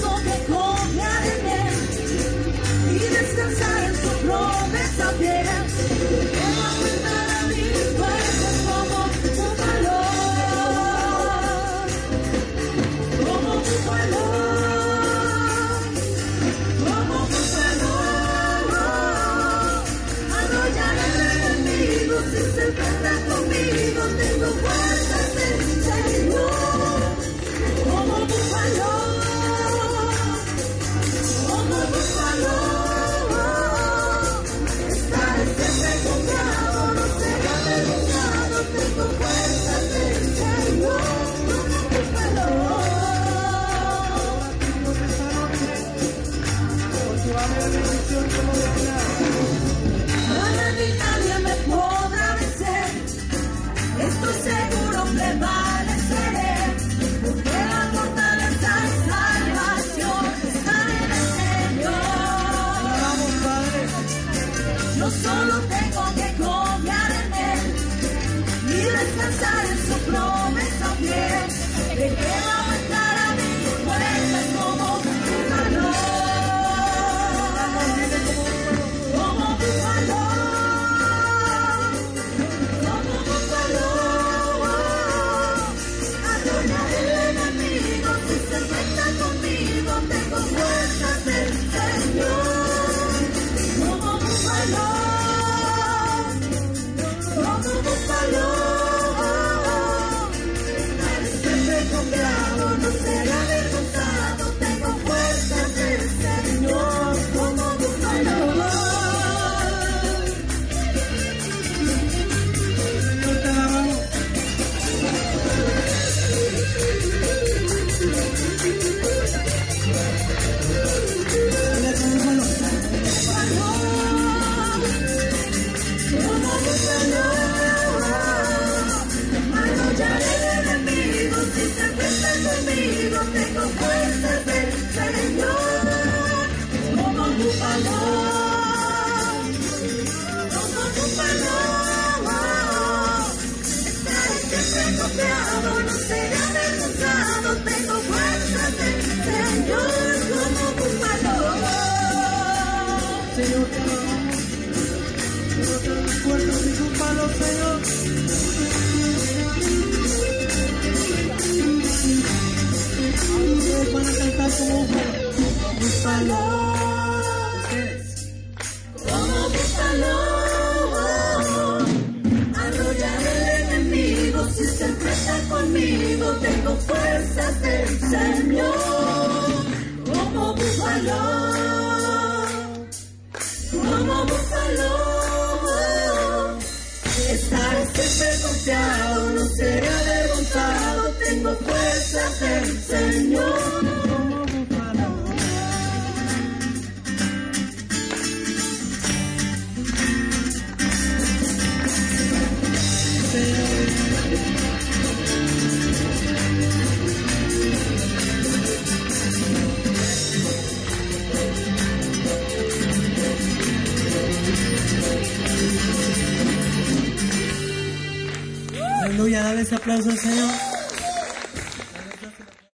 so good. A mi también me podrá vencer, estoy seguro que vale seré, porque la fortaleza salvación están en el Señor. No solo tengo que confiar en Él, ni descansar en su promesa fiel. Como mi sal, arrollar el enemigo, si se enfrentan conmigo, tengo fuerzas de ser. Dale ese aplauso al Señor.